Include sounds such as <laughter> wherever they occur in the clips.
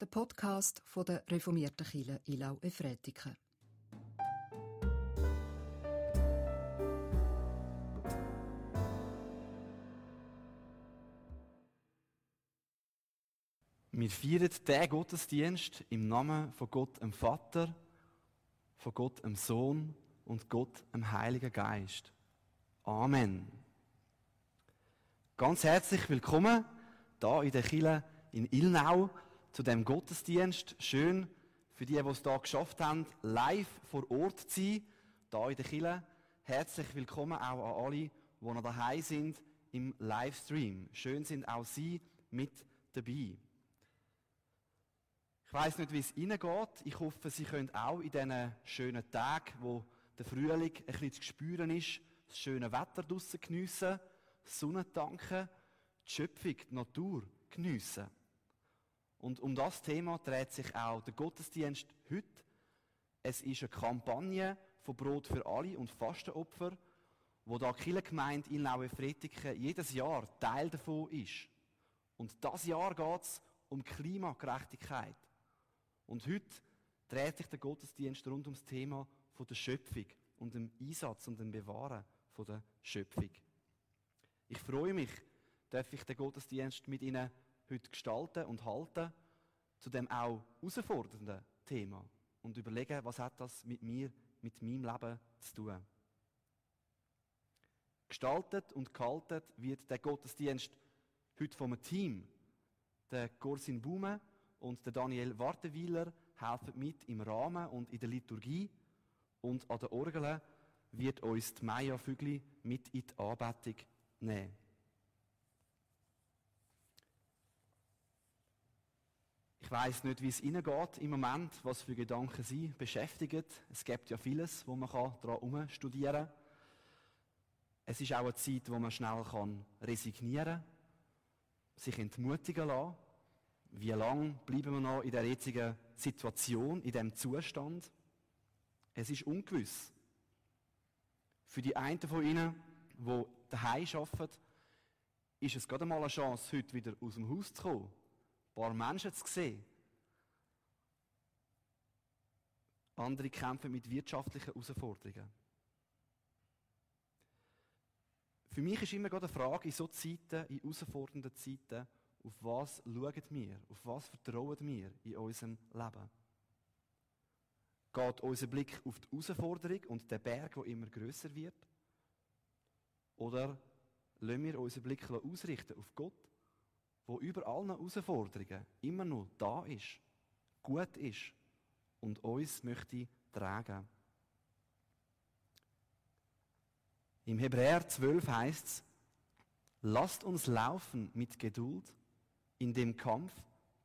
der Podcast von der reformierten Kirche Ilau Efretiken. Wir feiern den Gottesdienst im Namen von Gott dem Vater, von Gott dem Sohn und Gott dem Heiligen Geist. Amen. Ganz herzlich willkommen da in der Kirche in Ilnau zu dem Gottesdienst. Schön für die, die es da geschafft haben, live vor Ort zu sein, da in der Kirche. Herzlich willkommen auch an alle, die noch daheim sind im Livestream. Schön sind auch Sie mit dabei. Ich weiß nicht, wie es Ihnen geht. Ich hoffe, Sie können auch in diesen schönen Tagen, wo der Frühling ein bisschen zu spüren ist, das schöne Wetter draussen geniessen, Sonne tanken, die Schöpfung, die Natur geniessen. Und um das Thema dreht sich auch der Gottesdienst heute. Es ist eine Kampagne von Brot für alle und Fastenopfer, wo da die Kirchengemeinde in Laue-Fretiken jedes Jahr Teil davon ist. Und das Jahr geht es um Klimagerechtigkeit. Und heute dreht sich der Gottesdienst rund ums Thema von der Schöpfung und dem Einsatz und dem Bewahren von der Schöpfung. Ich freue mich, darf ich den Gottesdienst mit Ihnen heute gestalten und halten, zu dem auch herausfordernden Thema und überlegen, was hat das mit mir, mit meinem Leben zu tun. Gestaltet und gehalten wird der Gottesdienst heute vom Team. Der Gorsin Baume und der Daniel Warteweiler helfen mit im Rahmen und in der Liturgie und an der Orgel wird uns die Maya Fügli mit in die Anbetung nehmen. Ich weiß nicht, wie es Ihnen geht im Moment, was für Gedanken Sie beschäftigen. Es gibt ja vieles, wo man daran studieren kann. Es ist auch eine Zeit, wo man schnell kann resignieren kann, sich entmutigen lassen. Wie lange bleiben wir noch in der jetzigen Situation, in dem Zustand? Es ist ungewiss. Für die einen von Ihnen, die daheim arbeiten, ist es gerade mal eine Chance, heute wieder aus dem Haus zu kommen paar Menschen zu sehen. Andere kämpfen mit wirtschaftlichen Herausforderungen. Für mich ist immer gerade eine Frage in solchen Zeiten, in herausfordernden Zeiten, auf was schauen wir, auf was vertrauen wir in unserem Leben? Geht unser Blick auf die Herausforderung und den Berg, der immer größer wird? Oder lassen wir unseren Blick ausrichten auf Gott wo über allen Herausforderungen immer noch da ist, gut ist und uns möchte tragen. Im Hebräer 12 heißt es, lasst uns laufen mit Geduld in dem Kampf,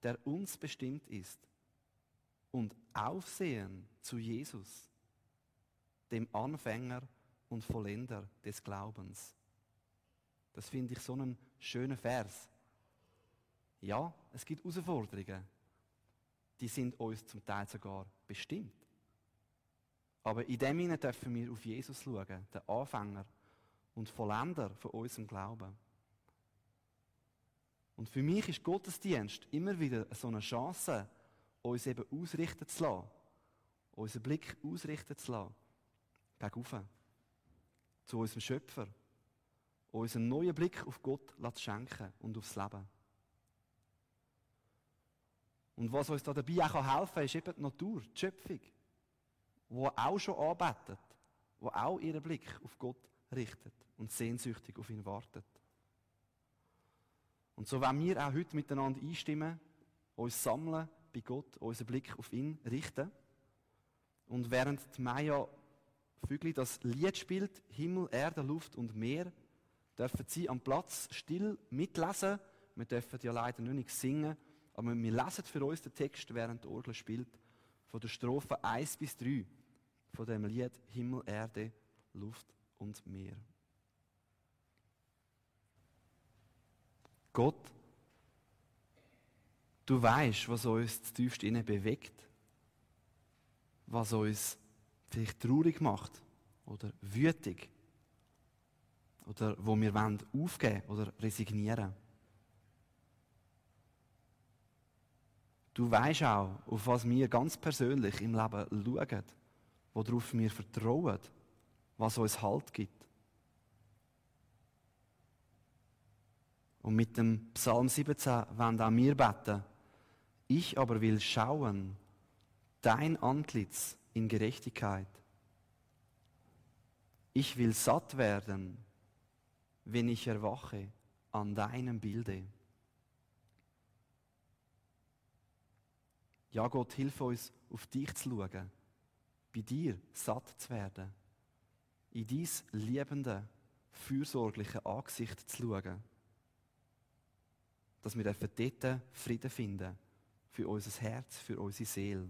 der uns bestimmt ist, und aufsehen zu Jesus, dem Anfänger und Vollender des Glaubens. Das finde ich so einen schönen Vers. Ja, es gibt Herausforderungen. Die sind uns zum Teil sogar bestimmt. Aber in dem Sinne dürfen wir auf Jesus schauen, den Anfänger und Vollender von unserem Glauben. Und für mich ist Gottesdienst immer wieder so eine Chance, uns eben ausrichten zu lassen, unseren Blick ausrichten zu lassen, gegenüber, zu unserem Schöpfer, unseren neuen Blick auf Gott zu schenken und aufs Leben. Und was uns da dabei auch helfen kann, ist eben die Natur, die Schöpfung, die auch schon arbeitet, die auch ihren Blick auf Gott richtet und sehnsüchtig auf ihn wartet. Und so wollen wir auch heute miteinander einstimmen, uns sammeln bei Gott, unseren Blick auf ihn richten. Und während die Maya Fügli das Lied spielt, Himmel, Erde, Luft und Meer, dürfen sie am Platz still mitlesen. Wir dürfen ja leider nicht singen, aber wir lesen für uns den Text, während die Orgel spielt, von der Strophe 1 bis 3 von dem Lied Himmel, Erde, Luft und Meer. Gott, du weißt, was uns zutiefst innen bewegt, was uns vielleicht traurig macht oder wütig oder wo wir aufgeben oder resignieren Du weißt auch, auf was wir ganz persönlich im Leben schauen, worauf wir vertrauen, was uns Halt gibt. Und mit dem Psalm 17 wollen auch wir beten. Ich aber will schauen, dein Antlitz in Gerechtigkeit. Ich will satt werden, wenn ich erwache an deinem Bilde. Ja, Gott, hilf uns, auf dich zu schauen, bei dir satt zu werden, in dein liebende, fürsorgliche Angesicht zu schauen, dass wir dort Frieden finden für unser Herz, für unsere Seele.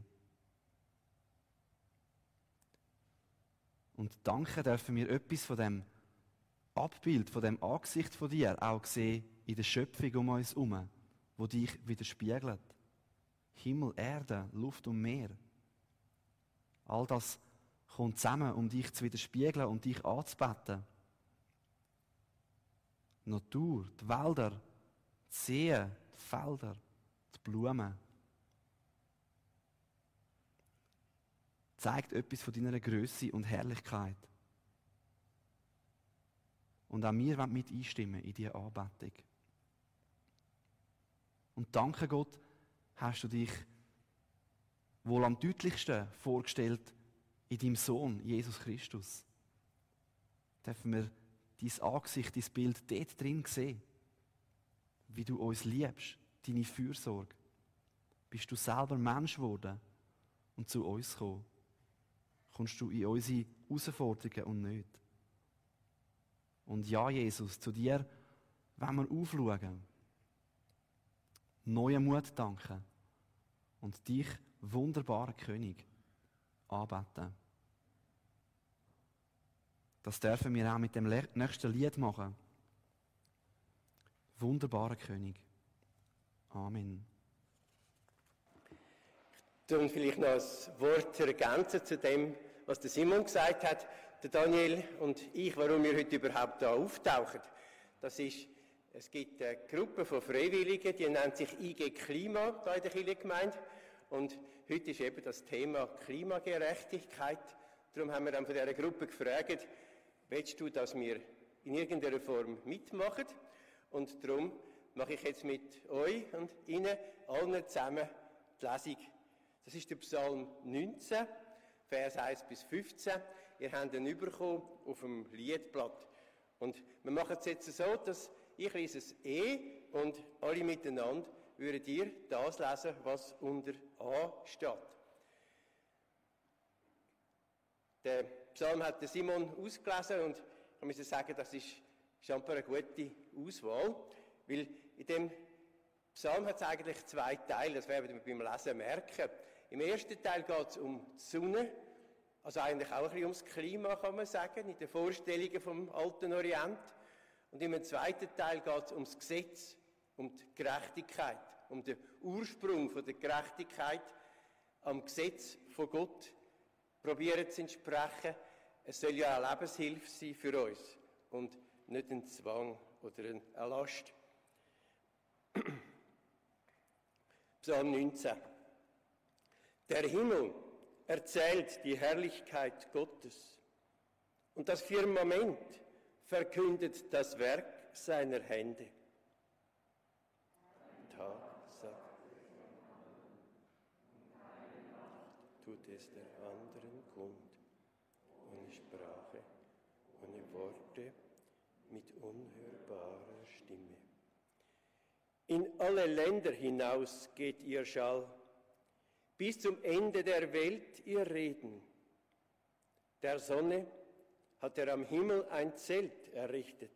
Und danke dürfen wir etwas von dem Abbild, von dem Angesicht von dir auch sehen in der Schöpfung um uns herum, wo dich widerspiegelt. Himmel, Erde, Luft und Meer. All das kommt zusammen, um dich zu widerspiegeln und dich anzubeten. Die Natur, die Wälder, die Seen, die Felder, die Blumen. Zeigt etwas von deiner Größe und Herrlichkeit. Und auch wir wollen mit einstimmen in diese Anbetung. Und danke Gott, hast du dich wohl am deutlichsten vorgestellt in deinem Sohn, Jesus Christus. Dürfen wir dein Angesicht, dein Bild dort drin sehen, wie du uns liebst, deine Fürsorge. Bist du selber Mensch geworden und zu uns gekommen? Kommst du in unsere Herausforderungen und nicht? Und ja, Jesus, zu dir wenn wir aufschauen neuen Mut danken und dich, wunderbarer König, anbeten. Das dürfen wir auch mit dem nächsten Lied machen. Wunderbarer König. Amen. Und vielleicht noch ein Wort ergänzen zu dem, was der Simon gesagt hat, der Daniel und ich, warum wir heute überhaupt da auftauchen. Das ist es gibt eine Gruppe von Freiwilligen, die nennt sich IG Klima da in der Kirchengemeinde. Und heute ist eben das Thema Klimagerechtigkeit. Darum haben wir dann von dieser Gruppe gefragt, willst du, dass wir in irgendeiner Form mitmachen? Und darum mache ich jetzt mit euch und Ihnen allen zusammen die Lesung. Das ist der Psalm 19, Vers 1 bis 15. Ihr habt ihn bekommen auf dem Liedblatt. Und wir machen es jetzt so, dass ich lese es E und alle miteinander würden ihr das lesen, was unter A steht. Der Psalm hat Simon ausgelesen und ich muss sagen, das ist scheinbar eine gute Auswahl, weil in dem Psalm hat es eigentlich zwei Teile, das werden wir beim Lesen merken. Im ersten Teil geht es um die Sonne, also eigentlich auch ein bisschen ums Klima, kann man sagen, in den Vorstellungen vom Alten Orient. Und im zweiten Teil geht es ums Gesetz, um die Gerechtigkeit, um den Ursprung von der Gerechtigkeit am Gesetz von Gott probieren zu entsprechen. Es soll ja eine Lebenshilfe sein für uns und nicht ein Zwang oder eine Last. <clears throat> Psalm 19. Der Himmel erzählt die Herrlichkeit Gottes und das Firmament verkündet das Werk seiner Hände. Tag sagt, tut es der anderen kund, ohne Sprache, ohne Worte, mit unhörbarer Stimme. In alle Länder hinaus geht ihr Schall, bis zum Ende der Welt ihr Reden. Der Sonne hat er am Himmel ein Zelt errichtet.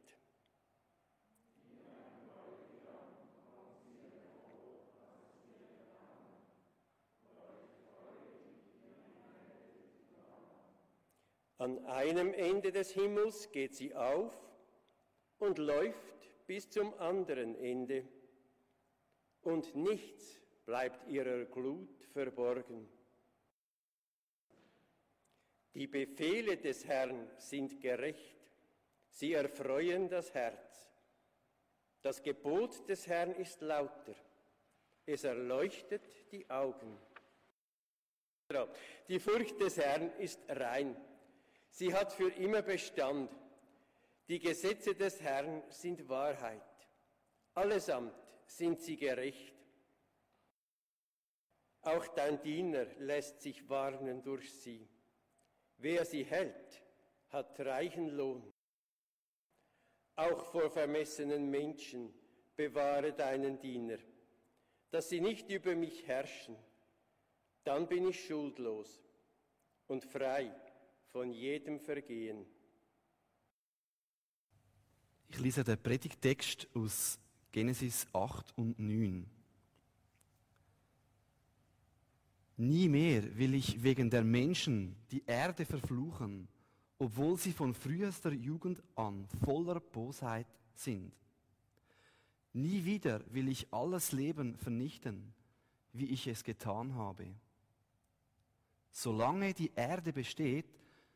An einem Ende des Himmels geht sie auf und läuft bis zum anderen Ende, und nichts bleibt ihrer Glut verborgen. Die Befehle des Herrn sind gerecht, sie erfreuen das Herz. Das Gebot des Herrn ist lauter, es erleuchtet die Augen. Die Furcht des Herrn ist rein, sie hat für immer Bestand. Die Gesetze des Herrn sind Wahrheit, allesamt sind sie gerecht. Auch dein Diener lässt sich warnen durch sie. Wer sie hält, hat reichen Lohn. Auch vor vermessenen Menschen bewahre deinen Diener, dass sie nicht über mich herrschen. Dann bin ich schuldlos und frei von jedem Vergehen. Ich lese den Predigtext aus Genesis 8 und 9. Nie mehr will ich wegen der Menschen die Erde verfluchen, obwohl sie von frühester Jugend an voller Bosheit sind. Nie wieder will ich alles Leben vernichten, wie ich es getan habe. Solange die Erde besteht,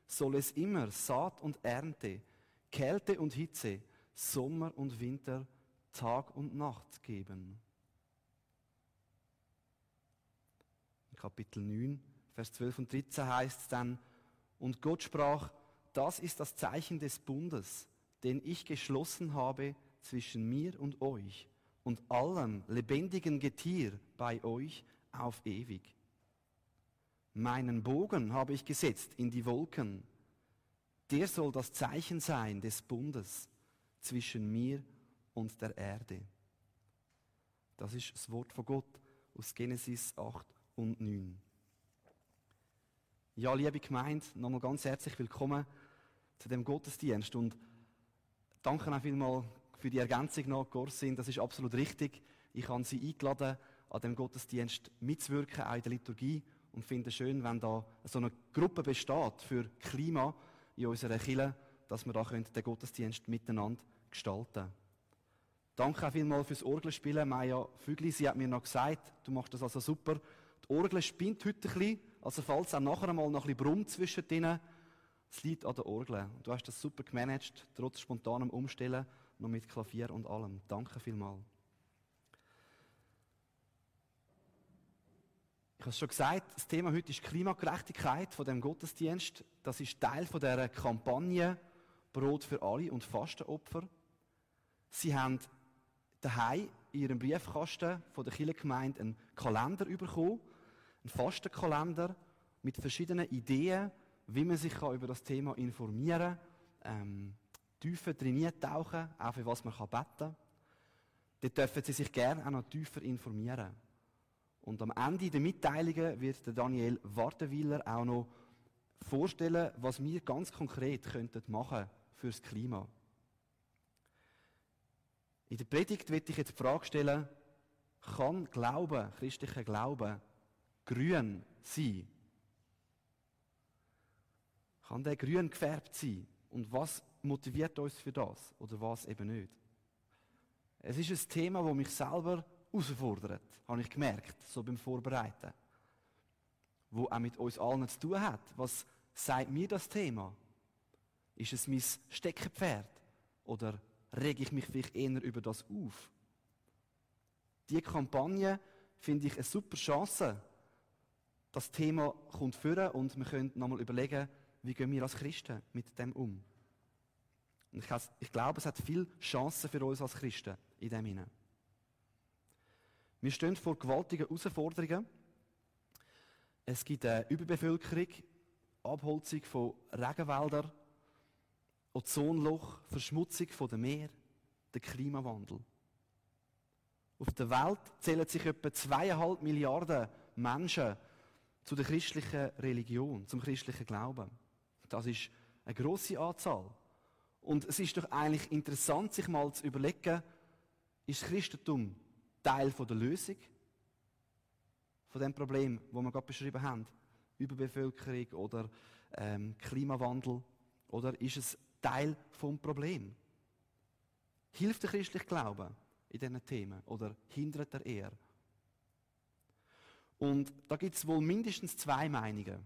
soll es immer Saat und Ernte, Kälte und Hitze, Sommer und Winter, Tag und Nacht geben. Kapitel 9, Vers 12 und 13 heißt dann, und Gott sprach, das ist das Zeichen des Bundes, den ich geschlossen habe zwischen mir und euch und allem lebendigen Getier bei euch auf ewig. Meinen Bogen habe ich gesetzt in die Wolken. Der soll das Zeichen sein des Bundes zwischen mir und der Erde. Das ist das Wort von Gott aus Genesis 8 und 9. Ja, liebe Gemeinde, nochmal ganz herzlich willkommen zu dem Gottesdienst und danke auch vielmals für die Ergänzung noch, Gorsin, das ist absolut richtig. Ich habe Sie eingeladen, an dem Gottesdienst mitzuwirken, auch in der Liturgie und finde es schön, wenn da so eine Gruppe besteht für Klima in unserer Kirche, dass wir da den Gottesdienst miteinander gestalten können. Danke auch vielmals fürs Orgelspielen. Maja Fügli, sie hat mir noch gesagt, du machst das also super. Die Orgel spinnt heute ein bisschen, also falls auch nachher einmal noch ein bisschen brummt zwischen denen, es liegt an der Orgel. Du hast das super gemanagt, trotz spontanem Umstellen, noch mit Klavier und allem. Danke vielmals. Ich habe es schon gesagt, das Thema heute ist Klimagerechtigkeit von dem Gottesdienst. Das ist Teil von der Kampagne Brot für alle und Fastenopfer. Sie haben daheim in ihrem Briefkasten von der Kirchengemeinde einen Kalender bekommen ein Fastenkalender mit verschiedenen Ideen, wie man sich über das Thema informieren kann, ähm, tiefer drin tauchen, auch für was man beten kann. Dort dürfen Sie sich gerne auch noch tiefer informieren. Und am Ende der Mitteilungen wird der Daniel Wartenwiller auch noch vorstellen, was wir ganz konkret könnten machen fürs Klima. In der Predigt wird ich jetzt die Frage stellen, kann Glauben, christlicher Glauben, grün sein? Kann der grün gefärbt sein? Und was motiviert uns für das? Oder was eben nicht? Es ist ein Thema, das mich selber herausfordert, habe ich gemerkt, so beim Vorbereiten. Wo auch mit uns allen zu tun hat. Was sagt mir das Thema? Ist es mein Steckenpferd? Oder rege ich mich vielleicht eher über das auf? Die Kampagne finde ich eine super Chance, das Thema kommt führen und wir können nochmal überlegen, wie gehen wir als Christen mit dem um. Und ich, ich glaube, es hat viele Chancen für uns als Christen in dem hinein. Wir stehen vor gewaltigen Herausforderungen. Es gibt eine Überbevölkerung, Abholzung von Regenwäldern, Ozonloch, Verschmutzung der Meer, der Klimawandel. Auf der Welt zählen sich etwa zweieinhalb Milliarden Menschen zu der christlichen Religion, zum christlichen Glauben. Das ist eine große Anzahl. Und es ist doch eigentlich interessant, sich mal zu überlegen, ist Christentum Teil der Lösung von dem Problem, wo wir gerade beschrieben haben, Überbevölkerung oder ähm, Klimawandel, oder ist es Teil vom Problem? Hilft der christliche Glaube in diesen Themen oder hindert er eher? Und da gibt es wohl mindestens zwei Meinungen.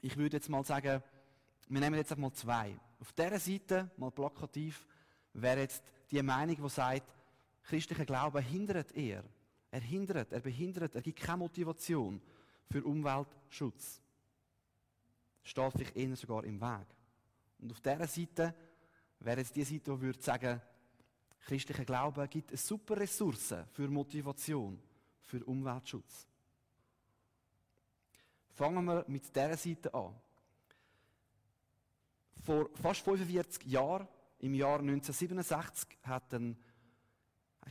Ich würde jetzt mal sagen, wir nehmen jetzt einmal zwei. Auf dieser Seite, mal plakativ, wäre jetzt die Meinung, die sagt, christlicher Glaube hindert eher. Er hindert, er behindert, er gibt keine Motivation für Umweltschutz. Steht vielleicht eher sogar im Weg. Und auf dieser Seite wäre jetzt die Seite, die würde sagen, christlicher Glaube gibt eine super Ressource für Motivation, für Umweltschutz. Fangen wir mit dieser Seite an. Vor fast 45 Jahren, im Jahr 1967, hat ein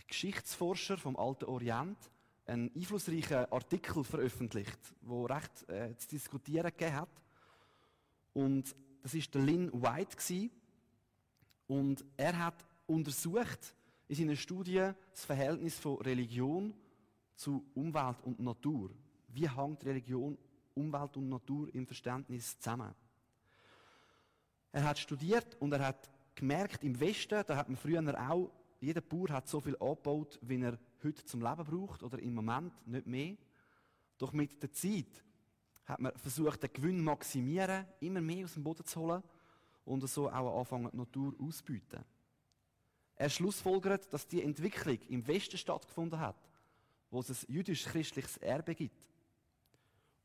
Geschichtsforscher vom Alten Orient einen einflussreichen Artikel veröffentlicht, wo recht äh, zu diskutieren gegeben hat. Und das ist der Lynn White gewesen. und er hat untersucht in seiner Studie das Verhältnis von Religion zu Umwelt und Natur. Wie hängt Religion, Umwelt und Natur im Verständnis zusammen? Er hat studiert und er hat gemerkt, im Westen, da hat man früher auch, jeder Bauer hat so viel angebaut, wie er heute zum Leben braucht oder im Moment nicht mehr. Doch mit der Zeit hat man versucht, den Gewinn maximieren, immer mehr aus dem Boden zu holen und so auch anfangen, die Natur auszubeuten. Er schlussfolgert, dass die Entwicklung im Westen stattgefunden hat, wo es ein jüdisch-christliches Erbe gibt.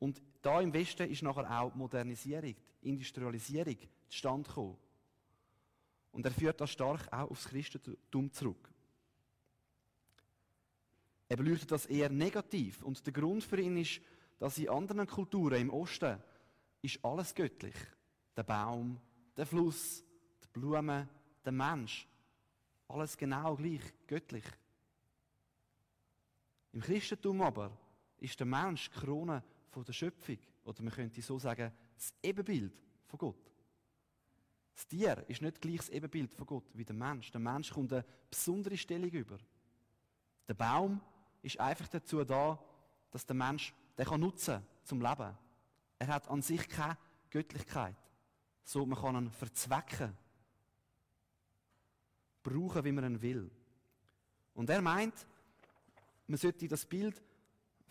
Und da im Westen ist nachher auch Modernisierung, Industrialisierung zustande gekommen. Und er führt das stark auch aufs Christentum zurück. Er beleuchtet das eher negativ. Und der Grund für ihn ist, dass in anderen Kulturen im Osten ist alles göttlich. Der Baum, der Fluss, die Blume, der Mensch. Alles genau gleich göttlich. Im Christentum aber ist der Mensch die Krone von der Schöpfung. Oder man könnte so sagen, das Ebenbild von Gott. Das Tier ist nicht gleich das Ebenbild von Gott wie der Mensch. Der Mensch kommt eine besondere Stellung über. Der Baum ist einfach dazu da, dass der Mensch den kann nutzen zum Leben. Er hat an sich keine Göttlichkeit. So, man kann ihn verzwecken. Brauchen, wie man ihn will. Und er meint, man sollte das Bild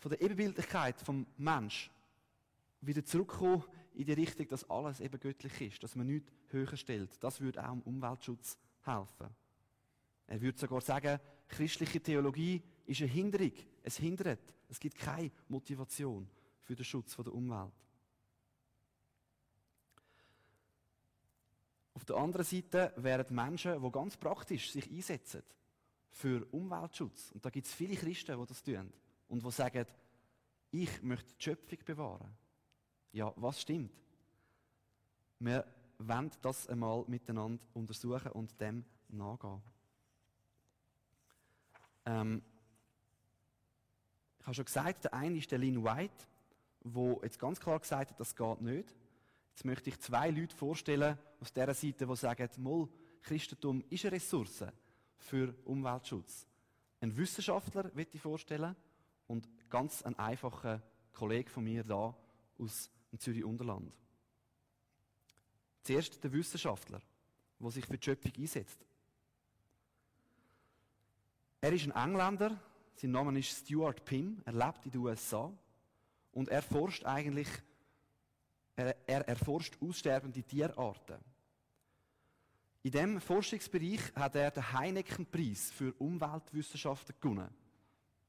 von der Ebenbildlichkeit vom Mensch wieder zurückkommen in die Richtung, dass alles eben göttlich ist, dass man nichts höher stellt. Das würde auch im Umweltschutz helfen. Er würde sogar sagen, christliche Theologie ist eine Hinderung. Es hindert. Es gibt keine Motivation für den Schutz der Umwelt. Auf der anderen Seite wären Menschen, die ganz praktisch sich einsetzen für Umweltschutz. Und da gibt es viele Christen, die das tun. Und die sagen, ich möchte die Schöpfung bewahren. Ja, was stimmt? Wir wollen das einmal miteinander untersuchen und dem nachgehen. Ähm, ich habe schon gesagt, der eine ist der Lynn White, der jetzt ganz klar gesagt hat, das geht nicht. Jetzt möchte ich zwei Leute vorstellen aus dieser Seite, die sagen, Moll, Christentum ist eine Ressource für Umweltschutz. Ein Wissenschaftler wird ich vorstellen und ganz ein einfacher Kollege von mir da aus im Zürich Unterland. Zuerst der Wissenschaftler, der sich für die Schöpfung einsetzt. Er ist ein Engländer, sein Name ist Stuart Pym, er lebt in den USA und er forscht eigentlich, er, er erforscht aussterbende Tierarten. In diesem Forschungsbereich hat er den Heineken-Preis für Umweltwissenschaften gewonnen.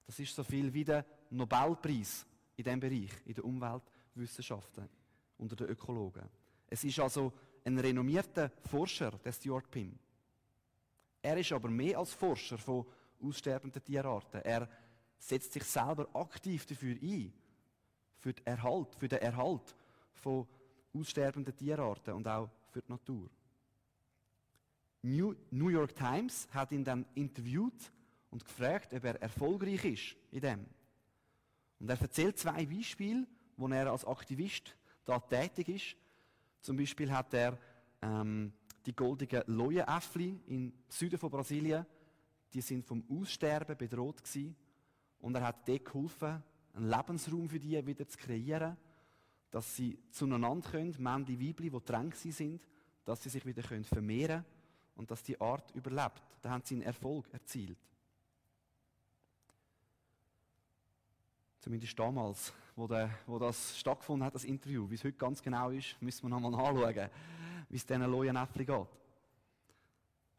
Das ist so viel wie der Nobelpreis in diesem Bereich, in der Umweltwissenschaften, unter den Ökologen. Es ist also ein renommierter Forscher, der Stuart Pym. Er ist aber mehr als Forscher von aussterbenden Tierarten. Er setzt sich selber aktiv dafür ein, für den Erhalt, für den Erhalt von aussterbenden Tierarten und auch für die Natur. New York Times hat ihn dann interviewt und gefragt, ob er erfolgreich ist in dem. Und er erzählt zwei Beispiele, wo er als Aktivist da tätig ist. Zum Beispiel hat er ähm, die goldigen Lojenäffli im Süden von Brasilien die sind vom Aussterben bedroht gewesen. Und er hat dort geholfen, einen Lebensraum für die wieder zu kreieren, dass sie zueinander können, Männchen, Weibli, die drängt sind, dass sie sich wieder können vermehren können und dass die Art überlebt. Da haben sie einen Erfolg erzielt. Zumindest damals, wo, der, wo das stattgefunden hat, das Interview. Wie es heute ganz genau ist, müssen wir nochmal nachschauen, wie es diesen Lojenäffli geht.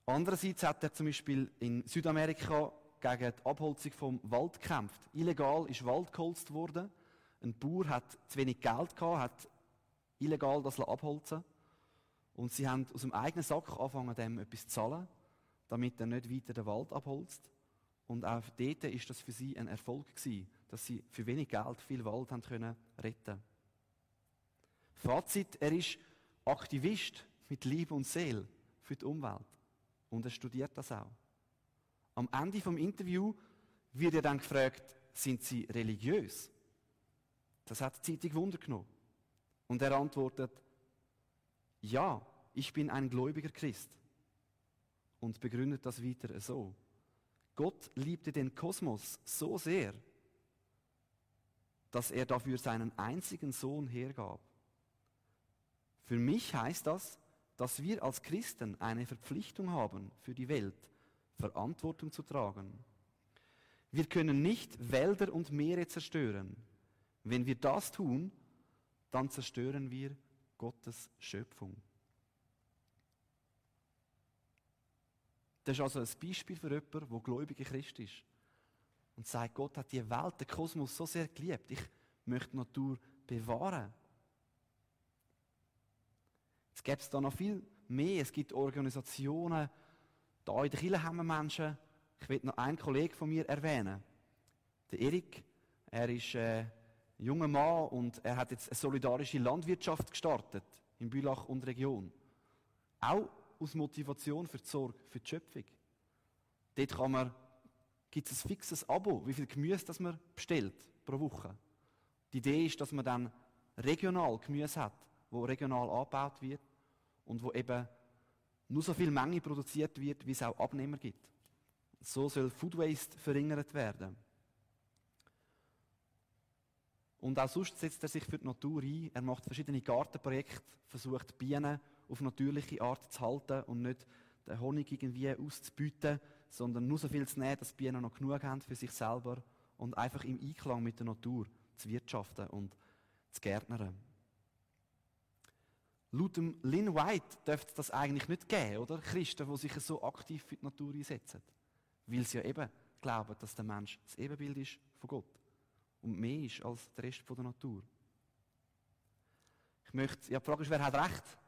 Andererseits hat er zum Beispiel in Südamerika gegen die Abholzung vom Wald gekämpft. Illegal ist Wald geholzt worden. Ein Bauer hat zu wenig Geld gehabt, hat illegal das abholzen und sie haben aus dem eigenen Sack angefangen, dem etwas zu zahlen, damit er nicht weiter den Wald abholzt. Und auch dort ist das für sie ein Erfolg gewesen, dass sie für wenig Geld viel Wald haben können retten. Fazit: Er ist Aktivist mit Liebe und Seele für die Umwelt und er studiert das auch. Am Ende vom Interview wird er dann gefragt: Sind Sie religiös? Das hat die Zeitung Wunder genommen. Und er antwortet: Ja, ich bin ein gläubiger Christ. Und begründet das weiter so. Gott liebte den Kosmos so sehr, dass er dafür seinen einzigen Sohn hergab. Für mich heißt das, dass wir als Christen eine Verpflichtung haben, für die Welt Verantwortung zu tragen. Wir können nicht Wälder und Meere zerstören. Wenn wir das tun, dann zerstören wir Gottes Schöpfung. Das ist also ein Beispiel für jemanden, der gläubiger Christ ist. Und sagt, Gott hat die Welt, den Kosmos so sehr geliebt. Ich möchte die Natur bewahren. Es gibt da noch viel mehr. Es gibt Organisationen. Da in der Kirche haben wir Menschen. Ich will noch einen Kollegen von mir erwähnen. Der Erik. Er ist äh, ein junger Mann und er hat jetzt eine solidarische Landwirtschaft gestartet. In Bülach und Region. Auch aus Motivation für die Sorge, für die Schöpfung. Dort kann man, gibt es ein fixes Abo, wie viel Gemüse das man bestellt pro Woche. Die Idee ist, dass man dann regional Gemüse hat, wo regional angebaut wird und wo eben nur so viel Menge produziert wird, wie es auch Abnehmer gibt. So soll Food Waste verringert werden. Und auch sonst setzt er sich für die Natur ein. Er macht verschiedene Gartenprojekte, versucht Bienen auf natürliche Art zu halten und nicht den Honig irgendwie auszubieten, sondern nur so viel zu nehmen, dass die Bienen noch genug haben für sich selber und einfach im Einklang mit der Natur zu wirtschaften und zu gärtnern. Laut Lynn White dürfte es das eigentlich nicht geben, oder? Christen, die sich so aktiv für die Natur einsetzen. Weil sie ja eben glauben, dass der Mensch das Ebenbild ist von Gott und mehr ist als der Rest der Natur. Ich möchte, ja, die Frage ist, wer hat Recht?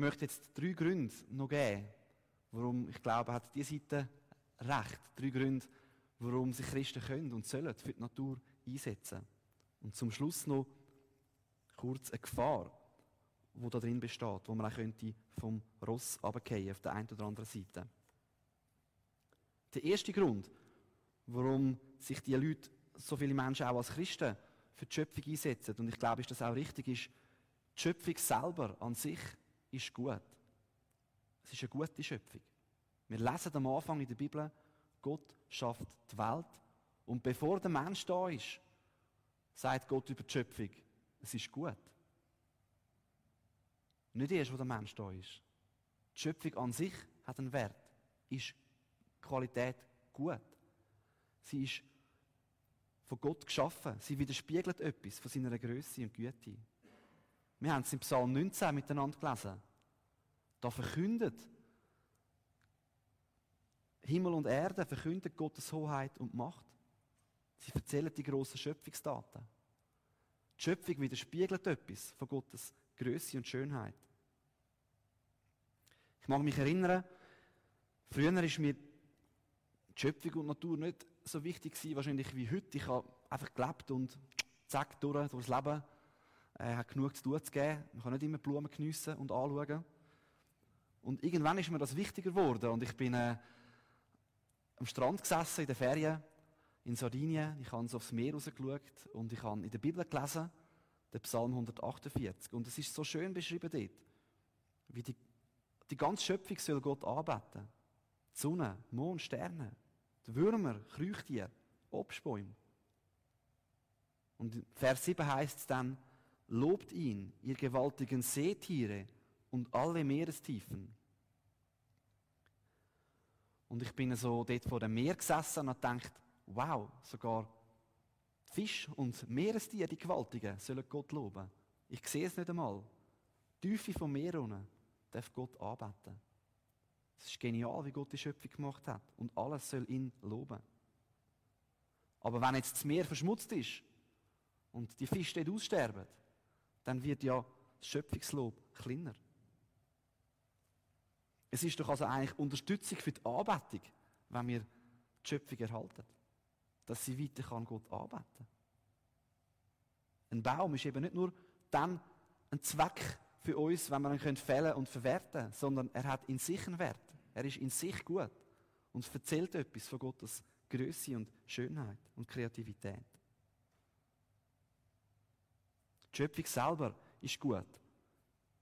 Ich möchte jetzt drei Gründe noch geben, warum ich glaube, hat diese Seite Recht. Drei Gründe, warum sich Christen können und sollen für die Natur einsetzen. Und zum Schluss noch kurz eine Gefahr, die da drin besteht, wo man auch könnte vom Ross runterfallen auf der einen oder anderen Seite. Der erste Grund, warum sich die Leute, so viele Menschen auch als Christen, für die Schöpfung einsetzen, und ich glaube, ist das auch richtig, ist, die Schöpfung selber an sich ist gut. Es ist eine gute Schöpfung. Wir lesen am Anfang in der Bibel, Gott schafft die Welt und bevor der Mensch da ist, sagt Gott über die Schöpfung, es ist gut. Nicht erst, wo der Mensch da ist. Die Schöpfung an sich hat einen Wert, ist Qualität gut. Sie ist von Gott geschaffen. Sie widerspiegelt etwas von seiner Größe und Güte. Wir haben es im Psalm 19 miteinander gelesen. Da verkündet Himmel und Erde verkündet Gottes Hoheit und Macht. Sie erzählen die grossen Schöpfungsdaten. Die Schöpfung widerspiegelt etwas von Gottes Größe und Schönheit. Ich mag mich erinnern, früher ist mir die Schöpfung und Natur nicht so wichtig gewesen, wahrscheinlich wie heute. Ich habe einfach gelebt und zack, durch, durchs Leben. Er hat genug zu tun zu geben. Man kann nicht immer Blumen geniessen und anschauen. Und irgendwann ist mir das wichtiger geworden und ich bin äh, am Strand gesessen in den Ferien in Sardinien. Ich habe so aufs Meer rausgeschaut und ich habe in der Bibel gelesen, den Psalm 148. Und es ist so schön beschrieben dort, wie die, die ganze Schöpfung soll Gott anbeten. Die Sonne, Mond, Sterne, die Würmer, Krüchtiere, Obstbäume. Und Vers 7 heißt es dann, Lobt ihn, ihr gewaltigen Seetiere und alle Meerestiefen. Und ich bin so dort vor dem Meer gesessen und gedacht, wow, sogar Fisch und Meerestiere, die Gewaltigen, sollen Gott loben. Ich sehe es nicht einmal. Die Tiefe vom Meer unten darf Gott anbeten. Es ist genial, wie Gott die Schöpfung gemacht hat. Und alles soll ihn loben. Aber wenn jetzt das Meer verschmutzt ist und die Fische dort aussterben, dann wird ja das Schöpfungslob kleiner. Es ist doch also eigentlich Unterstützung für die Anbetung, wenn wir die Schöpfung erhalten. Dass sie weiter kann Gott anbeten. Ein Baum ist eben nicht nur dann ein Zweck für uns, wenn wir ihn fällen und verwerten können, sondern er hat in sich einen Wert. Er ist in sich gut und erzählt etwas von Gottes Größe und Schönheit und Kreativität. Die Schöpfung selber ist gut,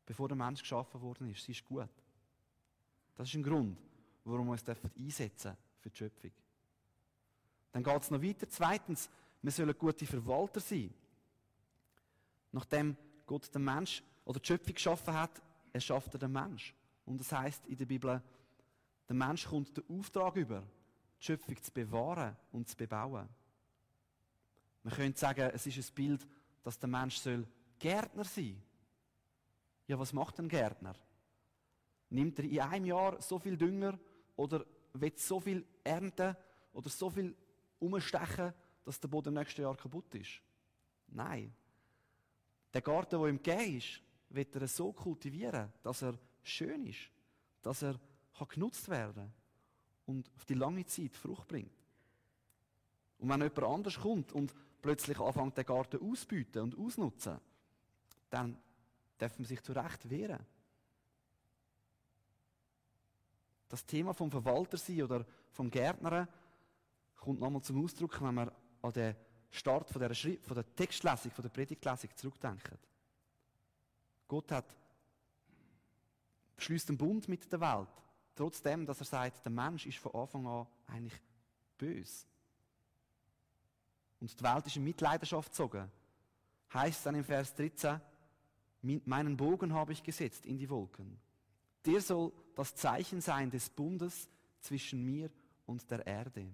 bevor der Mensch geschaffen worden ist. Sie ist gut. Das ist ein Grund, warum wir uns einsetzen für die Schöpfung. Dann geht es noch weiter. Zweitens, wir sollen gute Verwalter sein. Nachdem Gott den Mensch oder die Schöpfung geschaffen hat, erschafft er den Mensch. Und das heißt in der Bibel, der Mensch kommt den Auftrag über, die Schöpfung zu bewahren und zu bebauen. Man könnte sagen, es ist ein Bild, dass der Mensch soll Gärtner sein. Ja, was macht ein Gärtner? Nimmt er in einem Jahr so viel Dünger oder wird so viel ernten oder so viel umstechen, dass der Boden im nächsten Jahr kaputt ist? Nein. Der Garten, der ihm gegeben ist, wird er so kultivieren, dass er schön ist, dass er genutzt werden kann und auf die lange Zeit Frucht bringt. Und wenn jemand anders kommt und plötzlich anfängt, den Garten auszubieten und ausnutzen, dann darf man sich zu Recht wehren. Das Thema vom Verwalter sein oder vom Gärtner kommt nochmal zum Ausdruck, wenn man an den Start von der, Schrift, von der Textlesung, von der Predigtlesung zurückdenkt. Gott hat beschließt einen Bund mit der Welt, trotzdem, dass er sagt, der Mensch ist von Anfang an eigentlich böse. Und die Welt ist in Mitleidenschaft gezogen. Heißt dann im Vers 13, meinen Bogen habe ich gesetzt in die Wolken. Der soll das Zeichen sein des Bundes zwischen mir und der Erde.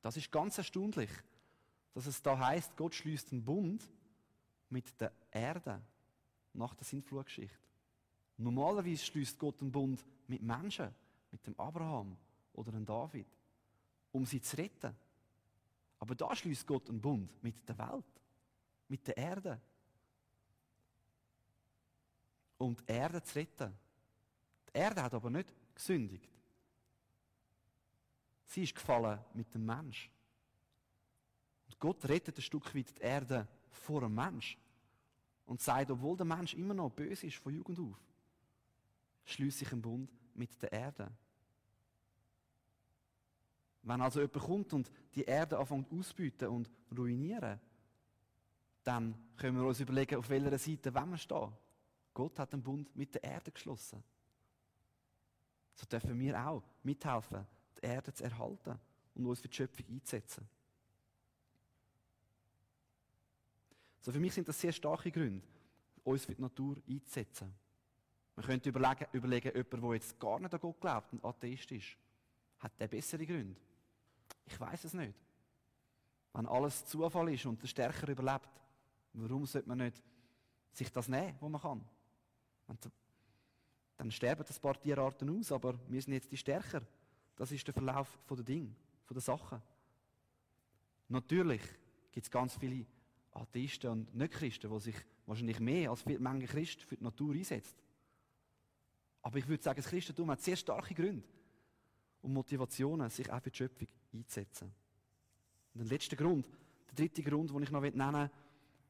Das ist ganz erstaunlich, dass es da heißt, Gott schließt einen Bund mit der Erde nach der Sintflutgeschichte. Normalerweise schließt Gott einen Bund mit Menschen, mit dem Abraham oder dem David, um sie zu retten. Aber da schließt Gott einen Bund mit der Welt, mit der Erde. Um die Erde zu retten. Die Erde hat aber nicht gesündigt. Sie ist gefallen mit dem Mensch. Und Gott rettet ein Stück weit die Erde vor dem Mensch. Und sagt, obwohl der Mensch immer noch böse ist von Jugend auf, schließe ich einen Bund mit der Erde. Wenn also jemand kommt und die Erde anfängt auszubieten und ruinieren, dann können wir uns überlegen, auf welcher Seite wir stehen. Gott hat einen Bund mit der Erde geschlossen. So dürfen wir auch mithelfen, die Erde zu erhalten und uns für die Schöpfung einzusetzen. So für mich sind das sehr starke Gründe, uns für die Natur einzusetzen. Man könnte überlegen, überlegen jemand, der jetzt gar nicht an Gott glaubt und Atheist ist, hat der bessere Gründe? Ich weiß es nicht. Wenn alles Zufall ist und der Stärker überlebt, warum sollte man nicht sich das nehmen, wo man kann? Dann sterben ein paar Tierarten aus, aber wir sind jetzt die Stärker. Das ist der Verlauf der Dinge, der Sachen. Natürlich gibt es ganz viele Atheisten und Nicht-Christen, die sich wahrscheinlich mehr als viele Menge Christen für die Natur einsetzen. Aber ich würde sagen, das Christentum hat sehr starke Gründe und Motivationen, sich auch für die Schöpfung einzusetzen. Und der letzte Grund, der dritte Grund, den ich noch nennen will,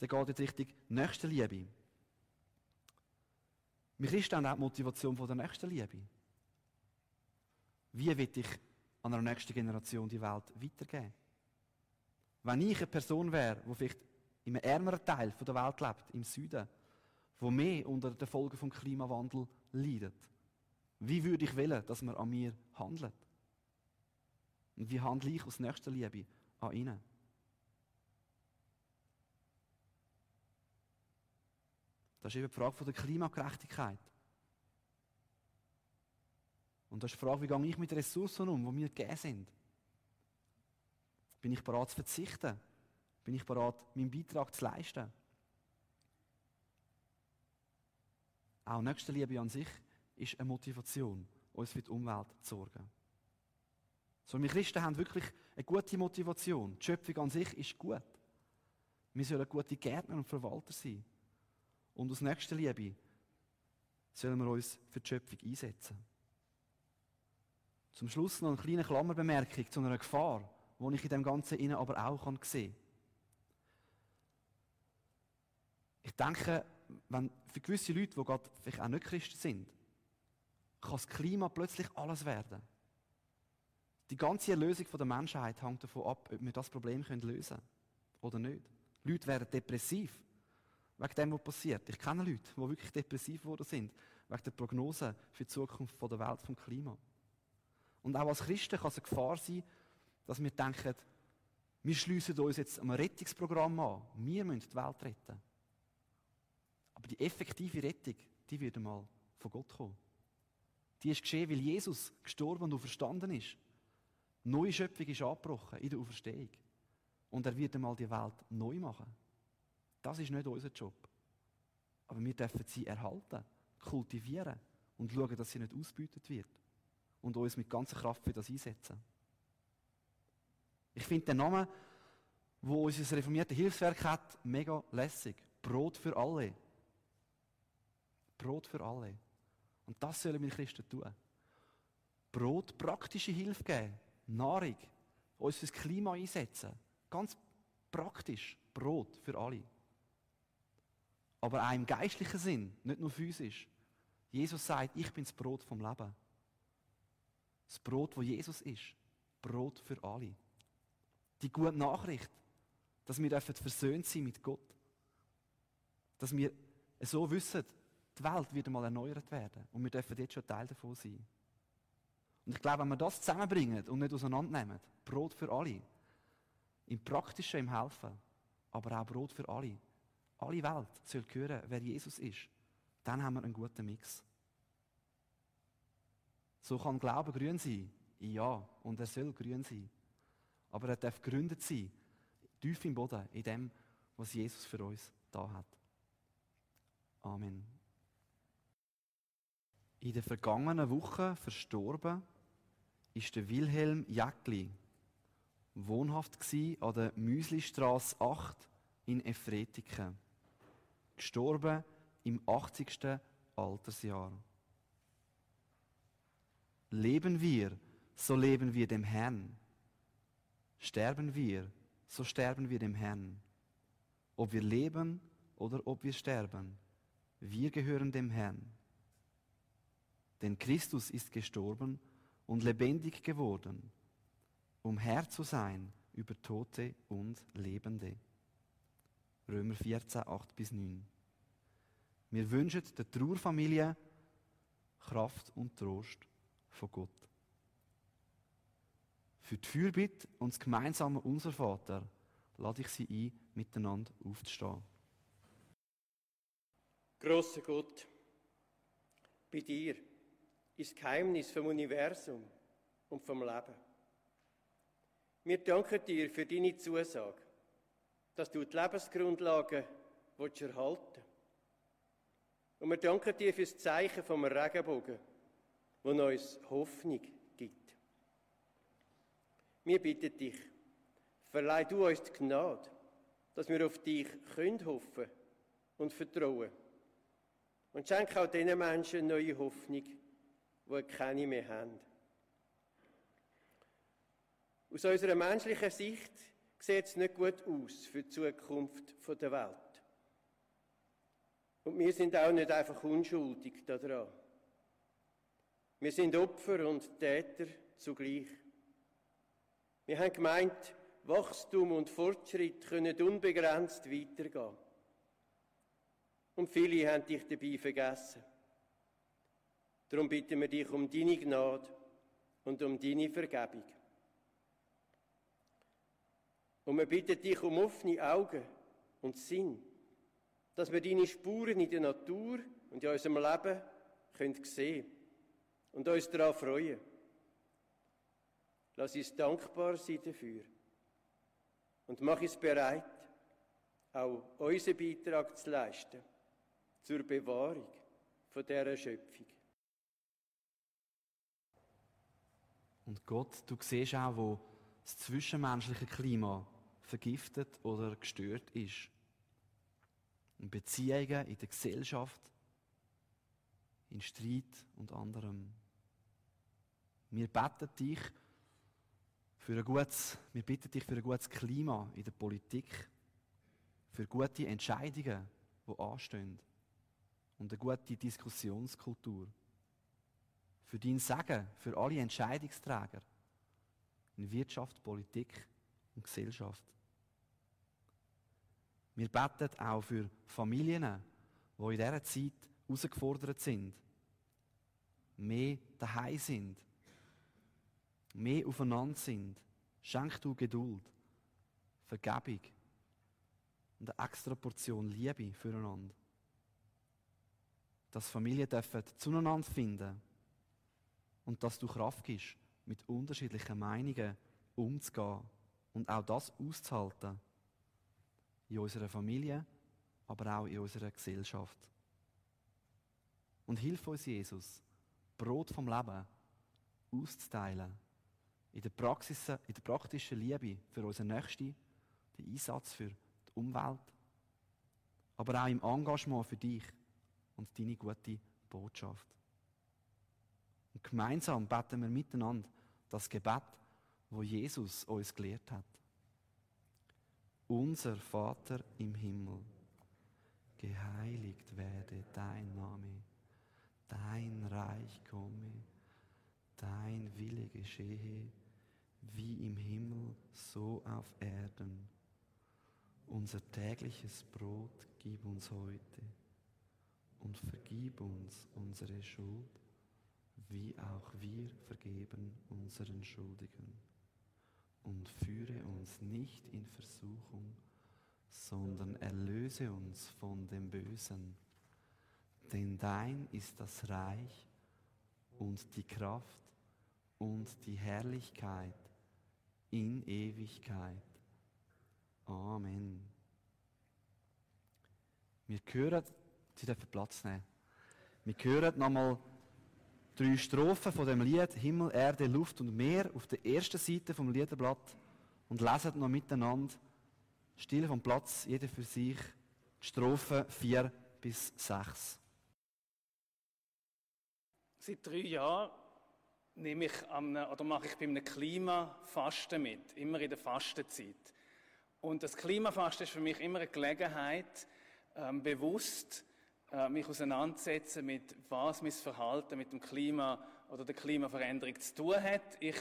der geht in Richtung Nächstenliebe. Wir Christen haben auch die Motivation von der Nächstenliebe. Wie will ich an einer nächsten Generation die Welt weitergeben? Wenn ich eine Person wäre, die vielleicht in einem ärmeren Teil der Welt lebt, im Süden, wo mehr unter den Folgen des Klimawandels leidet. Wie würde ich wollen, dass man an mir handelt? Und wie handle ich aus nächster Liebe an ihnen? Das ist eben die Frage der Klimagerechtigkeit. Und das ist die Frage, wie gehe ich mit Ressourcen um, die mir gegeben sind? Bin ich bereit zu verzichten? Bin ich bereit, meinen Beitrag zu leisten? Auch Nächstenliebe an sich ist eine Motivation, uns für die Umwelt zu sorgen. So, wir Christen haben wirklich eine gute Motivation. Die Schöpfung an sich ist gut. Wir sollen gute Gärtner und Verwalter sein. Und aus nächster Liebe sollen wir uns für die Schöpfung einsetzen. Zum Schluss noch eine kleine Klammerbemerkung zu einer Gefahr, die ich in dem Ganzen innen aber auch sehen kann. Ich denke, wenn für gewisse Leute, die gerade vielleicht auch nicht Christen sind, kann das Klima plötzlich alles werden. Die ganze Erlösung der Menschheit hängt davon ab, ob wir das Problem lösen können oder nicht. Leute werden depressiv wegen dem, was passiert. Ich kenne Leute, die wirklich depressiv geworden sind, wegen der Prognose für die Zukunft der Welt, vom Klima. Und auch als Christen kann es eine Gefahr sein, dass wir denken, wir schließen uns jetzt einem Rettungsprogramm an. Wir müssen die Welt retten. Aber die effektive Rettung, die wird einmal von Gott kommen. Die ist geschehen, weil Jesus gestorben und verstanden ist. Neue Schöpfung ist angebrochen in der Auferstehung. Und er wird einmal die Welt neu machen. Das ist nicht unser Job. Aber wir dürfen sie erhalten, kultivieren und schauen, dass sie nicht ausbeutet wird. Und uns mit ganzer Kraft für das einsetzen. Ich finde den Namen, wo unser reformierte Hilfswerk hat, mega lässig. Brot für alle. Brot für alle. Und das sollen wir Christen tun. Brot, praktische Hilfe geben, Nahrung, uns fürs Klima einsetzen. Ganz praktisch. Brot für alle. Aber auch im geistlichen Sinn, nicht nur physisch. Jesus sagt, ich bin das Brot vom Leben. Das Brot, wo Jesus ist. Brot für alle. Die gute Nachricht, dass wir versöhnt sein mit Gott. Dass wir so wissen, die Welt wird einmal erneuert werden. Und wir dürfen jetzt schon Teil davon sein. Und ich glaube, wenn wir das zusammenbringen und nicht auseinandernehmen, Brot für alle, im Praktischen, im Helfen, aber auch Brot für alle, alle Welt soll hören, wer Jesus ist, dann haben wir einen guten Mix. So kann Glaube grün sein, ja, und er soll grün sein. Aber er darf gegründet sein, tief im Boden, in dem, was Jesus für uns da hat. Amen. In der vergangenen Woche verstorben ist der Wilhelm Jäckli, wohnhaft an der Müslistrasse 8 in Efretiken. Gestorben im 80. Altersjahr. Leben wir, so leben wir dem Herrn. Sterben wir, so sterben wir dem Herrn. Ob wir leben oder ob wir sterben, wir gehören dem Herrn. Denn Christus ist gestorben und lebendig geworden, um Herr zu sein über Tote und Lebende. Römer 14, 8 bis 9. Wir wünschen der Trauerfamilie Kraft und Trost von Gott. Für die Fürbitte und das gemeinsame Unser Vater lade ich Sie ein, miteinander aufzustehen. Großer Gott, bei dir ist das Geheimnis vom Universum und vom Leben. Wir danken dir für deine Zusage, dass du die Lebensgrundlagen erhalten willst. Und wir danken dir für das Zeichen vom Regenbogen, das uns Hoffnung gibt. Wir bitten dich, verleih du uns die Gnade, dass wir auf dich können hoffen und vertrauen. Und schenke auch diesen Menschen neue Hoffnung, die keine mehr haben. Aus unserer menschlichen Sicht sieht es nicht gut aus für die Zukunft der Welt. Und wir sind auch nicht einfach unschuldig daran. Wir sind Opfer und Täter zugleich. Wir haben gemeint, Wachstum und Fortschritt können unbegrenzt weitergehen. Und viele haben dich dabei vergessen. Darum bitten wir dich um deine Gnade und um deine Vergebung. Und wir bitten dich um offene Augen und Sinn, dass wir deine Spuren in der Natur und in unserem Leben können sehen und uns daran freuen. Lass uns dankbar sein dafür und mach uns bereit, auch unseren Beitrag zu leisten zur Bewahrung von dieser Schöpfung. Und Gott, du siehst auch, wo das zwischenmenschliche Klima vergiftet oder gestört ist. In Beziehungen, in der Gesellschaft, in Streit und anderem. Wir beten dich für ein gutes, wir bitten dich für ein gutes Klima in der Politik, für gute Entscheidungen, die anstehen und eine gute Diskussionskultur. Für dein Segen, für alle Entscheidungsträger in Wirtschaft, Politik und Gesellschaft. Wir beten auch für Familien, die in dieser Zeit herausgefordert sind, mehr daheim sind, mehr aufeinander sind. Schenk du Geduld, Vergebung und eine extra Portion Liebe füreinander. Dass Familien dürfen zueinander finden und dass du Kraft gibst, mit unterschiedlichen Meinungen umzugehen und auch das auszuhalten. In unserer Familie, aber auch in unserer Gesellschaft. Und hilf uns, Jesus, Brot vom Leben auszuteilen. In der, Praxis, in der praktischen Liebe für unsere Nächsten, den Einsatz für die Umwelt, aber auch im Engagement für dich und deine gute Botschaft. Und gemeinsam beten wir miteinander das Gebet, wo Jesus uns gelehrt hat. Unser Vater im Himmel, geheiligt werde dein Name, dein Reich komme, dein Wille geschehe, wie im Himmel, so auf Erden. Unser tägliches Brot gib uns heute und vergib uns unsere Schuld wie auch wir vergeben unseren Schuldigen. Und führe uns nicht in Versuchung, sondern erlöse uns von dem Bösen. Denn dein ist das Reich und die Kraft und die Herrlichkeit in Ewigkeit. Amen. Wir hören, Sie dürfen Platz nehmen. Wir hören nochmal drei Strophen von dem Lied Himmel, Erde, Luft und Meer auf der ersten Seite vom Liederblatt und lesen noch miteinander still vom Platz, jeder für sich, die Strophen 4 bis 6. Seit drei Jahren nehme ich einem, oder mache ich bei einem Klimafasten mit, immer in der Fastenzeit. Und das Klimafasten ist für mich immer eine Gelegenheit, ähm, bewusst äh, mich auseinandersetzen mit, was mein Verhalten mit dem Klima oder der Klimaveränderung zu tun hat. Ich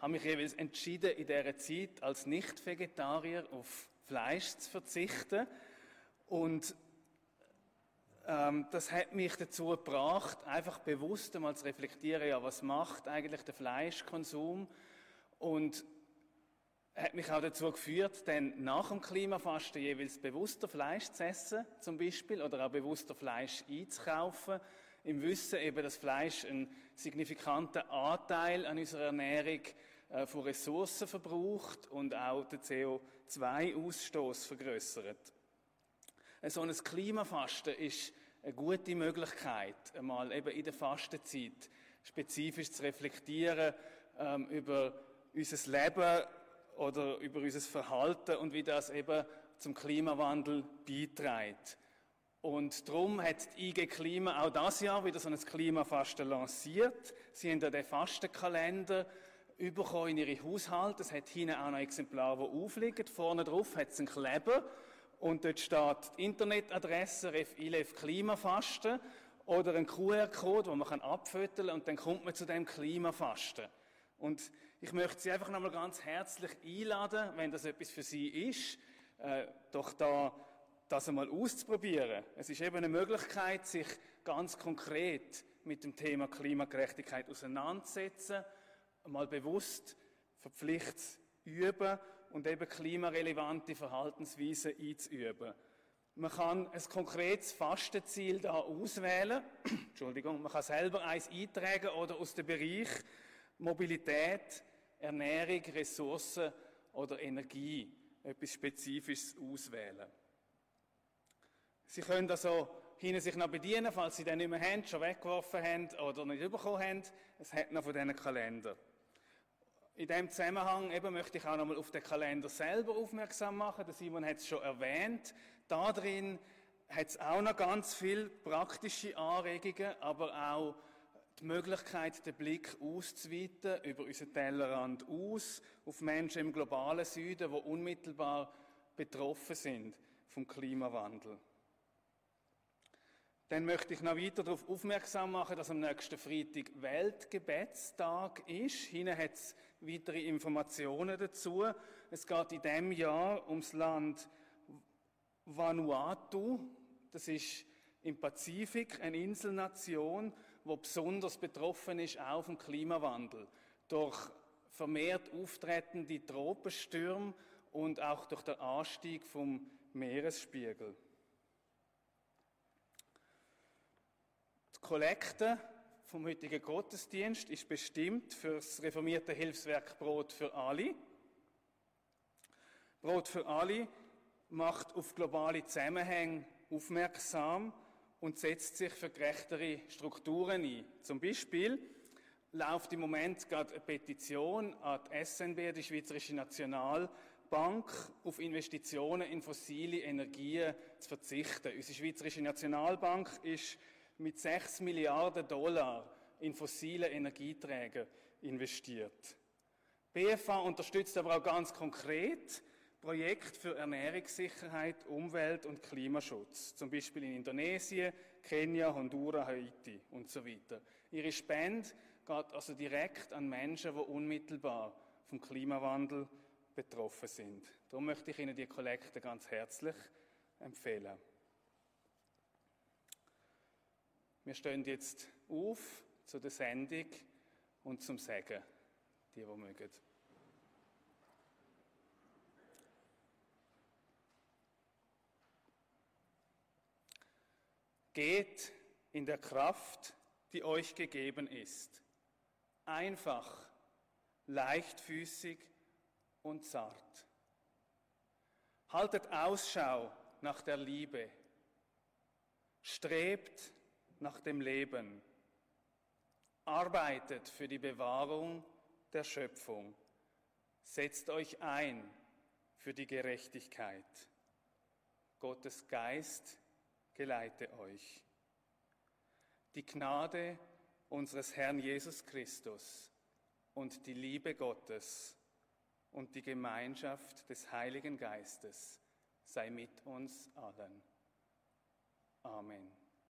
habe mich jeweils entschieden, in dieser Zeit als Nicht-Vegetarier auf Fleisch zu verzichten. Und ähm, das hat mich dazu gebracht, einfach bewusst einmal zu reflektieren, ja, was macht eigentlich der Fleischkonsum? Und hat mich auch dazu geführt, dann nach dem Klimafasten jeweils bewusster Fleisch zu essen, zum Beispiel, oder auch bewusster Fleisch einzukaufen, im Wissen eben, dass Fleisch einen signifikanten Anteil an unserer Ernährung äh, von Ressourcen verbraucht und auch den CO2-Ausstoß vergrößert. So ein Klimafasten ist eine gute Möglichkeit, einmal eben in der Fastenzeit spezifisch zu reflektieren ähm, über unser Leben oder über unser Verhalten und wie das eben zum Klimawandel beiträgt. Und darum hat die IG Klima auch das Jahr wieder so ein Klimafasten lanciert. Sie haben ja den Fastenkalender bekommen in ihre Haushalte. Es hat hinten auch noch Exemplare, die aufliegen. Vorne drauf hat es einen Kleber. Und dort steht die Internetadresse ILEF Klimafasten oder ein QR-Code, den man abfütteln kann und dann kommt man zu dem Klimafasten. Und ich möchte Sie einfach nochmal ganz herzlich einladen, wenn das etwas für Sie ist, äh, doch da das einmal auszuprobieren. Es ist eben eine Möglichkeit, sich ganz konkret mit dem Thema Klimagerechtigkeit auseinanderzusetzen, mal bewusst verpflichtet üben und eben klimarelevante Verhaltensweisen einzuüben. Man kann ein konkretes Fastenziel da auswählen. <coughs> Entschuldigung, man kann selber eins eintragen oder aus dem Bereich Mobilität, Ernährung, Ressourcen oder Energie etwas Spezifisches auswählen. Sie können also hinten sich noch bedienen, falls Sie den nicht mehr haben, schon weggeworfen haben oder nicht bekommen haben. Es hat noch von diesen Kalender. In dem Zusammenhang eben möchte ich auch nochmal auf den Kalender selber aufmerksam machen. Der Simon hat es schon erwähnt. Da drin hat es auch noch ganz viele praktische Anregungen, aber auch die Möglichkeit, den Blick auszuweiten über unseren Tellerrand aus auf Menschen im globalen Süden, die unmittelbar betroffen sind vom Klimawandel. Dann möchte ich noch weiter darauf aufmerksam machen, dass am nächsten Freitag Weltgebetstag ist. Hinten hat es weitere Informationen dazu. Es geht in diesem Jahr ums Land Vanuatu. Das ist im Pazifik eine Inselnation, wo besonders betroffen ist auch vom Klimawandel durch vermehrt auftretende Tropenstürme und auch durch den Anstieg vom Meeresspiegel. Die Kollekte vom heutigen Gottesdienst ist bestimmt für das reformierte Hilfswerk Brot für alle. Brot für alle macht auf globale Zusammenhänge aufmerksam und setzt sich für gerechtere Strukturen ein. Zum Beispiel läuft im Moment gerade eine Petition an die SNB, die Schweizerische Nationalbank, auf Investitionen in fossile Energien zu verzichten. Unsere Schweizerische Nationalbank ist mit 6 Milliarden Dollar in fossile Energieträger investiert. BFA unterstützt aber auch ganz konkret Projekte für Ernährungssicherheit, Umwelt und Klimaschutz, zum Beispiel in Indonesien, Kenia, Honduras, Haiti und so weiter. Ihre Spende geht also direkt an Menschen, die unmittelbar vom Klimawandel betroffen sind. Darum möchte ich Ihnen die Kollekte ganz herzlich empfehlen. Wir stehen jetzt auf zu der Sendung und zum Segen, die, die mögen. Geht in der Kraft, die euch gegeben ist. Einfach, leichtfüßig und zart. Haltet Ausschau nach der Liebe. Strebt nach dem Leben. Arbeitet für die Bewahrung der Schöpfung. Setzt euch ein für die Gerechtigkeit. Gottes Geist geleite euch. Die Gnade unseres Herrn Jesus Christus und die Liebe Gottes und die Gemeinschaft des Heiligen Geistes sei mit uns allen. Amen.